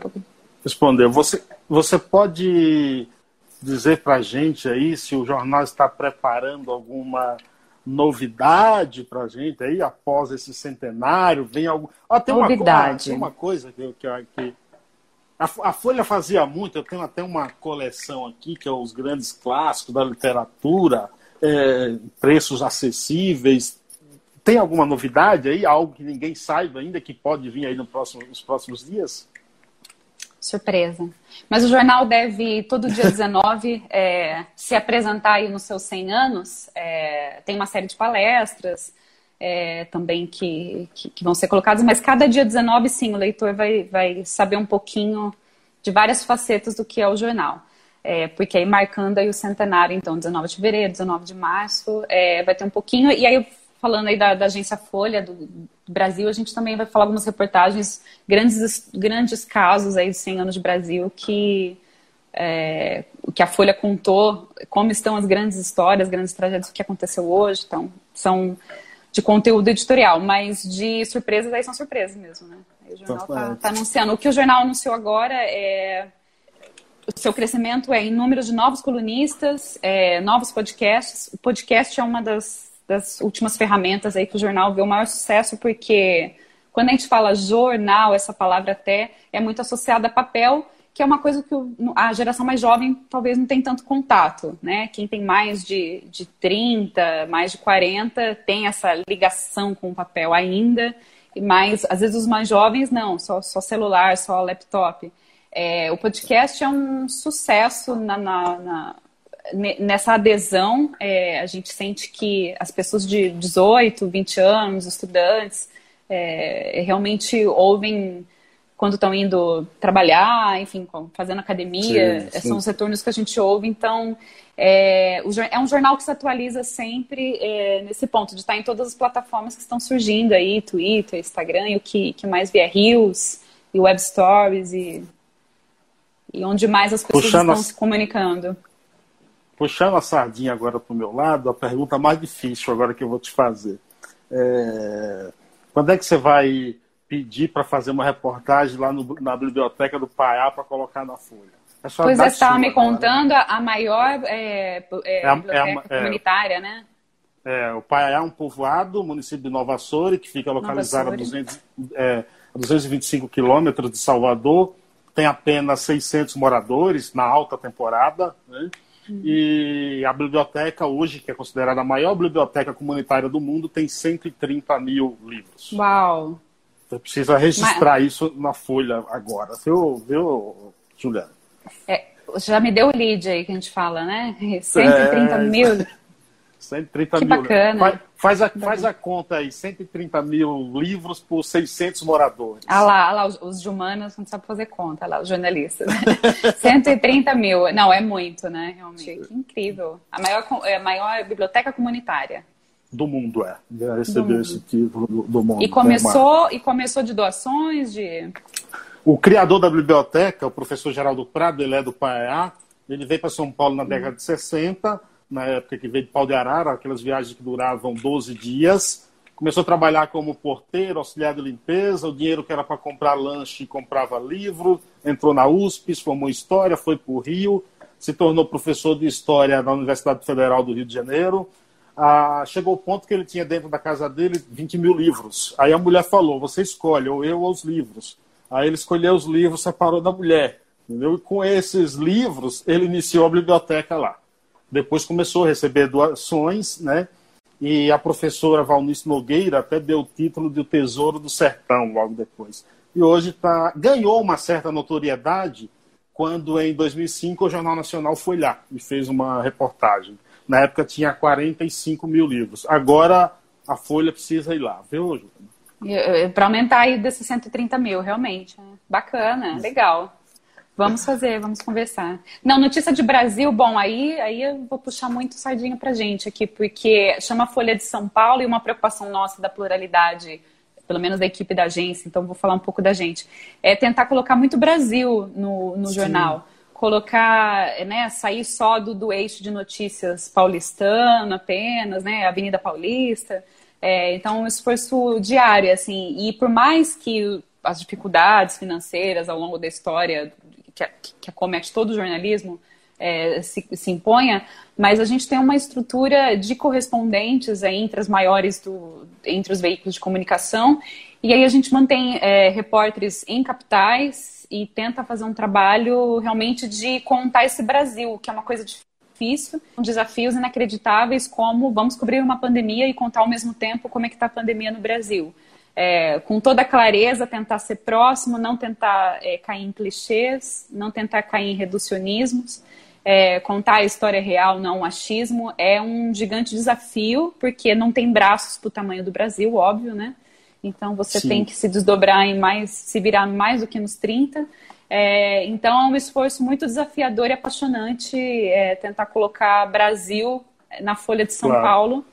respondeu. Você, você pode dizer para a gente aí se o jornal está preparando alguma novidade para a gente aí após esse centenário? Vem algum... Ah, tem novidade. Uma, tem uma coisa que, que, que a, a, Folha fazia muito, eu tenho até uma coleção aqui, que é os grandes clássicos da literatura, é, preços acessíveis. Tem alguma novidade aí? Algo que ninguém saiba ainda que pode vir aí no próximo, nos próximos dias? Surpresa. Mas o jornal deve, todo dia 19, [LAUGHS] é, se apresentar aí nos seus 100 anos. É, tem uma série de palestras, é, também que, que, que, vão ser colocados, mas cada dia 19, sim, o leitor vai, vai saber um pouquinho de várias facetas do que é o jornal. É, porque aí marcando aí o centenário, então, 19 de fevereiro, 19 de março, é, vai ter um pouquinho, e aí falando aí da, da agência Folha do, Brasil, a gente também vai falar algumas reportagens, grandes, grandes casos aí de 100 anos de Brasil que, é, que a Folha contou, como estão as grandes histórias, grandes tragédias, o que aconteceu hoje, então, são de conteúdo editorial, mas de surpresas aí são surpresas mesmo, né? Aí o jornal está tá anunciando. O que o jornal anunciou agora é o seu crescimento é em número de novos colunistas, é, novos podcasts. O podcast é uma das, das últimas ferramentas aí que o jornal vê o maior sucesso, porque quando a gente fala jornal, essa palavra até é muito associada a papel, que é uma coisa que a geração mais jovem talvez não tem tanto contato, né? Quem tem mais de, de 30, mais de 40, tem essa ligação com o papel ainda, mas às vezes os mais jovens não, só, só celular, só laptop. É, o podcast é um sucesso na, na, na nessa adesão, é, a gente sente que as pessoas de 18, 20 anos, estudantes, é, realmente ouvem quando estão indo trabalhar, enfim, fazendo academia, sim, sim. são os retornos que a gente ouve. Então, é, é um jornal que se atualiza sempre é, nesse ponto, de estar em todas as plataformas que estão surgindo aí, Twitter, Instagram, e o que, que mais vier, Reels, e Web Stories, e, e onde mais as pessoas Puxando estão se comunicando. Puxando a sardinha agora para o meu lado, a pergunta mais difícil agora que eu vou te fazer. É... Quando é que você vai pedir para fazer uma reportagem lá no, na biblioteca do Paiá para colocar na Folha. É pois você estava me contando a maior é, é, é, biblioteca é, comunitária, né? É, o Paiá é um povoado, município de Nova Soure, que fica localizado a, 200, é, a 225 quilômetros de Salvador, tem apenas 600 moradores na alta temporada, né? Uhum. E a biblioteca hoje, que é considerada a maior biblioteca comunitária do mundo, tem 130 mil livros. Uau! Você precisa registrar Mas... isso na folha agora, viu, viu Juliana? É, já me deu o lead aí que a gente fala, né? 130 é... mil. 130 que mil. bacana. Faz, faz, a, faz a conta aí, 130 mil livros por 600 moradores. Ah lá, ah lá os, os de humanos não sabem fazer conta, lá, os jornalistas. [LAUGHS] 130 mil. Não, é muito, né? Realmente. Que incrível. A maior, é a maior biblioteca comunitária do mundo é. Já recebeu esse título do, do mundo. E começou, e começou de doações de. O criador da biblioteca, o professor Geraldo Prado, ele é do Paiá, ele veio para São Paulo na década de 60, na época que veio de Pau de Arara, aquelas viagens que duravam 12 dias. Começou a trabalhar como porteiro, auxiliar de limpeza, o dinheiro que era para comprar lanche comprava livro, entrou na USP, formou História, foi para o Rio, se tornou professor de História na Universidade Federal do Rio de Janeiro, ah, chegou o ponto que ele tinha dentro da casa dele 20 mil livros. Aí a mulher falou: você escolhe, ou eu ou os livros. Aí ele escolheu os livros, separou da mulher. Entendeu? E com esses livros, ele iniciou a biblioteca lá. Depois começou a receber doações, né? E a professora Valnice Nogueira até deu o título de O Tesouro do Sertão logo depois. E hoje tá, ganhou uma certa notoriedade quando, em 2005, o Jornal Nacional foi lá e fez uma reportagem. Na época tinha 45 mil livros. Agora a Folha precisa ir lá, viu, Júlia? Para aumentar aí desses 130 mil, realmente. Né? Bacana, legal. Vamos fazer, vamos conversar. Não, notícia de Brasil, bom, aí, aí eu vou puxar muito sardinha pra gente aqui, porque chama Folha de São Paulo e uma preocupação nossa da pluralidade, pelo menos da equipe da agência, então vou falar um pouco da gente, é tentar colocar muito Brasil no, no jornal colocar, né, sair só do, do eixo de notícias paulistano apenas, né, Avenida Paulista. É, então, um esforço diário, assim, e por mais que as dificuldades financeiras ao longo da história que, que acomete todo o jornalismo é, se, se, imponha, mas a gente tem uma estrutura de correspondentes é, entre as maiores do, entre os veículos de comunicação, e aí a gente mantém é, repórteres em capitais e tenta fazer um trabalho realmente de contar esse Brasil, que é uma coisa difícil, com desafios inacreditáveis, como vamos cobrir uma pandemia e contar ao mesmo tempo como é que está a pandemia no Brasil. É, com toda clareza, tentar ser próximo, não tentar é, cair em clichês, não tentar cair em reducionismos, é, contar a história real, não o achismo, é um gigante desafio, porque não tem braços para o tamanho do Brasil, óbvio, né? Então você Sim. tem que se desdobrar em mais, se virar mais do que nos 30. É, então é um esforço muito desafiador e apaixonante é, tentar colocar Brasil na Folha de São claro. Paulo,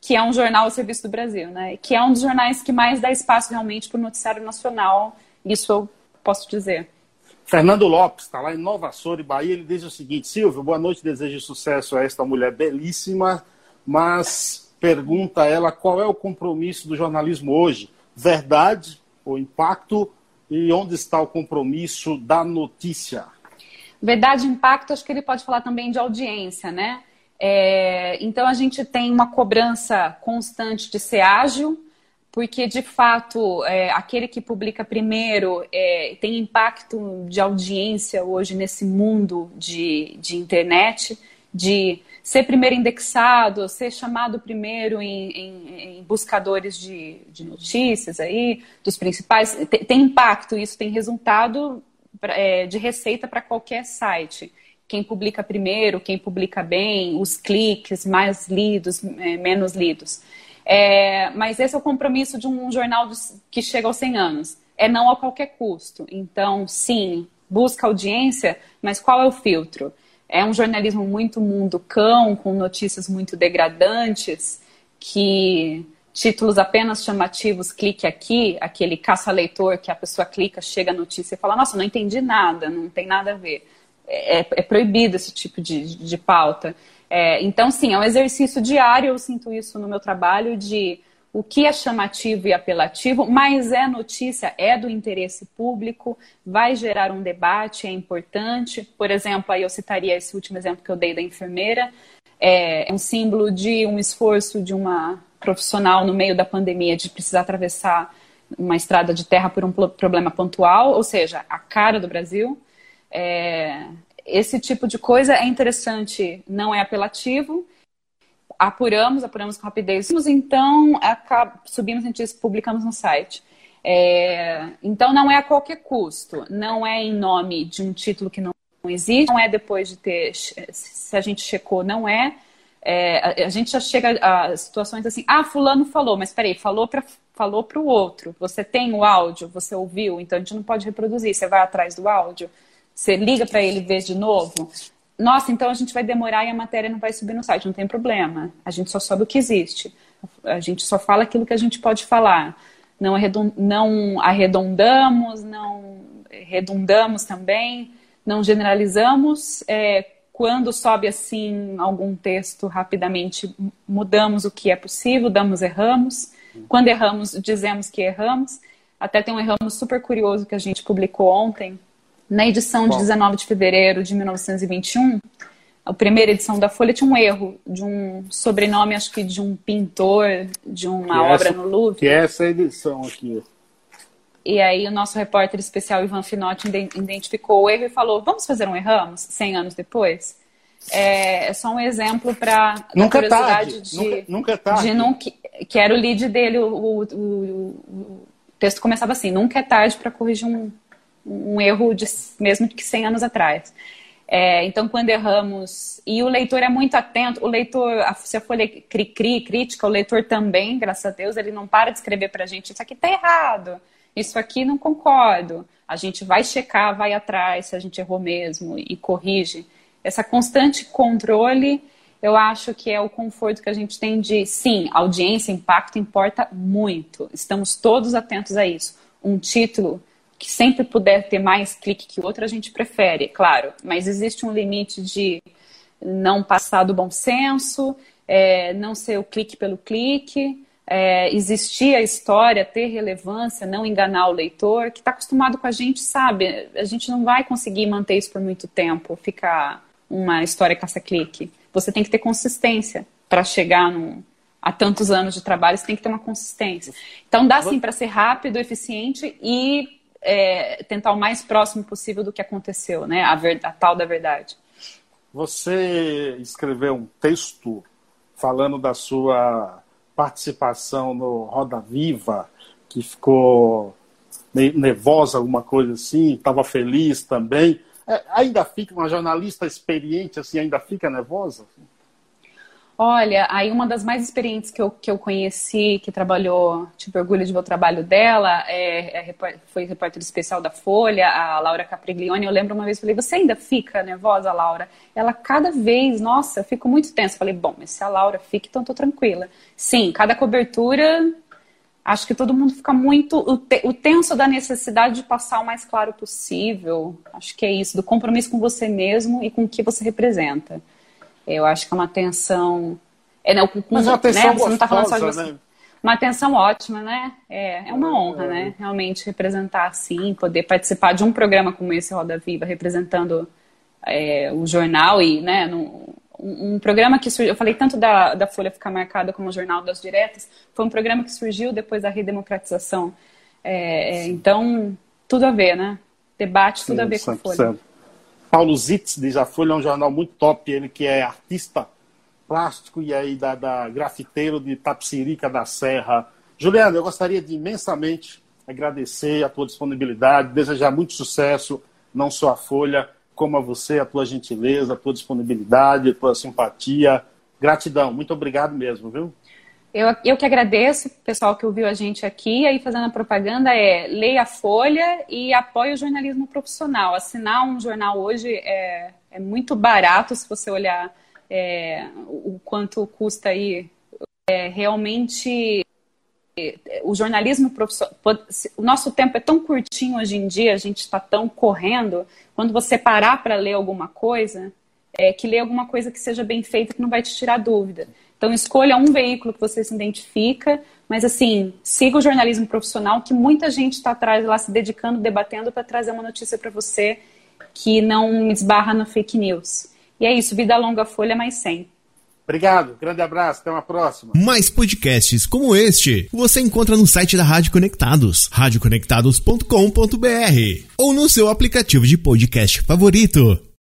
que é um jornal ao serviço do Brasil, né? Que é um dos jornais que mais dá espaço realmente para o noticiário nacional. Isso eu posso dizer. Fernando Lopes está lá em Nova Soura, Bahia. Ele diz o seguinte: Silvio, boa noite, desejo sucesso a esta mulher belíssima, mas pergunta a ela qual é o compromisso do jornalismo hoje, verdade ou impacto, e onde está o compromisso da notícia? Verdade e impacto, acho que ele pode falar também de audiência, né? É, então a gente tem uma cobrança constante de ser ágil, porque de fato é, aquele que publica primeiro é, tem impacto de audiência hoje nesse mundo de, de internet, de ser primeiro indexado, ser chamado primeiro em, em, em buscadores de, de, notícias aí, dos principais, tem, tem impacto, isso tem resultado é, de receita para qualquer site. Quem publica primeiro, quem publica bem, os cliques, mais lidos, é, menos lidos. É, mas esse é o compromisso de um jornal que chega aos 100 anos. é não a qualquer custo. Então, sim, busca audiência, mas qual é o filtro? É um jornalismo muito mundo cão, com notícias muito degradantes, que títulos apenas chamativos, clique aqui, aquele caça-leitor que a pessoa clica, chega a notícia e fala, nossa, não entendi nada, não tem nada a ver. É, é proibido esse tipo de, de pauta. É, então, sim, é um exercício diário, eu sinto isso no meu trabalho, de o que é chamativo e apelativo, mas é notícia, é do interesse público, vai gerar um debate, é importante. Por exemplo, aí eu citaria esse último exemplo que eu dei da enfermeira, é um símbolo de um esforço de uma profissional no meio da pandemia de precisar atravessar uma estrada de terra por um problema pontual, ou seja, a cara do Brasil. É, esse tipo de coisa é interessante, não é apelativo, apuramos, apuramos com rapidez. Então, subimos notícias, publicamos no site. É, então, não é a qualquer custo, não é em nome de um título que não existe, não é depois de ter, se a gente checou, não é. é a, a, gente já chega a situações assim, ah, fulano falou, mas peraí, falou para falou o outro. Você tem o áudio, você ouviu, então a gente não pode reproduzir. Você vai atrás do áudio, você liga para ele ver de novo nossa, então a gente vai demorar e a matéria não vai subir no site. Não tem problema. A gente só sobe o que existe. A gente só fala aquilo que a gente pode falar. Não, não arredondamos, não redundamos também, não generalizamos. É, quando sobe assim algum texto, rapidamente mudamos o que é possível, damos erramos. Quando erramos, dizemos que erramos. Até tem um erramos super curioso que a gente publicou ontem, na edição de 19 de fevereiro de 1921, a primeira edição da Folha tinha um erro de um sobrenome, acho que de um pintor, de uma que obra essa, no Louvre. Que é essa edição aqui. E aí o nosso repórter especial Ivan Finotti identificou o erro e falou: vamos fazer um erramos 100 anos depois? É, é só um exemplo para nunca é curiosidade tarde. de nunca, nunca é tarde. de nunca, que era o lead dele. O, o, o, o texto começava assim: nunca é tarde para corrigir um, um erro de, mesmo que 100 anos atrás. É, então, quando erramos, e o leitor é muito atento, o leitor, se a folha cri-cri, crítica, o leitor também, graças a Deus, ele não para de escrever para a gente, isso aqui está errado, isso aqui não concordo. A gente vai checar, vai atrás se a gente errou mesmo e corrige. Essa constante controle, eu acho que é o conforto que a gente tem de, sim, audiência, impacto importa muito. Estamos todos atentos a isso. Um título que sempre puder ter mais clique que o outro, a gente prefere, claro. Mas existe um limite de não passar do bom senso, é, não ser o clique pelo clique, é, existir a história, ter relevância, não enganar o leitor, que está acostumado com a gente, sabe? A gente não vai conseguir manter isso por muito tempo, ficar uma história caça-clique. Você tem que ter consistência para chegar num, há tantos anos de trabalho, você tem que ter uma consistência. Então dá sim para ser rápido, eficiente e é, tentar o mais próximo possível do que aconteceu, né? A, ver, a tal da verdade. Você escreveu um texto falando da sua participação no Roda Viva, que ficou nervosa, alguma coisa assim, estava feliz também. É, ainda fica uma jornalista experiente assim, ainda fica nervosa? Olha, aí uma das mais experientes que eu, que eu conheci, que trabalhou, tive orgulho de ver o trabalho dela, é, é, foi repórter especial da Folha, a Laura Capriglione. Eu lembro uma vez, falei, você ainda fica nervosa, Laura? Ela, cada vez, nossa, eu fico muito tensa. Falei, bom, mas se a Laura fica, então tô tranquila. Sim, cada cobertura, acho que todo mundo fica muito. O, te, o tenso da necessidade de passar o mais claro possível. Acho que é isso, do compromisso com você mesmo e com o que você representa. Eu acho que é uma atenção. É, não, com, Mas é uma atenção né? Você não está falando só de você. Né? Uma atenção ótima, né? É, é uma honra, né? Realmente representar assim, poder participar de um programa como esse, Roda Viva, representando é, o jornal e, né, no, um, um, programa que surgiu, eu falei tanto da, da Folha ficar marcada como o Jornal das Diretas, foi um programa que surgiu depois da redemocratização. É, é então, tudo a ver, né? Debate, tudo Sim, a ver com a Folha. Paulo Zitz diz a Folha é um jornal muito top, ele que é artista plástico e aí da, da grafiteiro de Tapsirica da Serra. Juliana, eu gostaria de imensamente agradecer a tua disponibilidade, desejar muito sucesso, não só a Folha, como a você, a tua gentileza, a tua disponibilidade, a tua simpatia. Gratidão, muito obrigado mesmo, viu? Eu, eu que agradeço, pessoal que ouviu a gente aqui, aí fazendo a propaganda é leia a Folha e apoie o jornalismo profissional. Assinar um jornal hoje é, é muito barato se você olhar é, o quanto custa aí. É, realmente o jornalismo profissional, o nosso tempo é tão curtinho hoje em dia, a gente está tão correndo, quando você parar para ler alguma coisa, é, que lê alguma coisa que seja bem feita, que não vai te tirar dúvida. Então, escolha um veículo que você se identifica, mas assim, siga o jornalismo profissional, que muita gente está atrás lá se dedicando, debatendo para trazer uma notícia para você que não esbarra no fake news. E é isso, vida longa, folha mais 100. Obrigado, grande abraço, até uma próxima. Mais podcasts como este você encontra no site da Rádio Conectados, radioconectados.com.br ou no seu aplicativo de podcast favorito.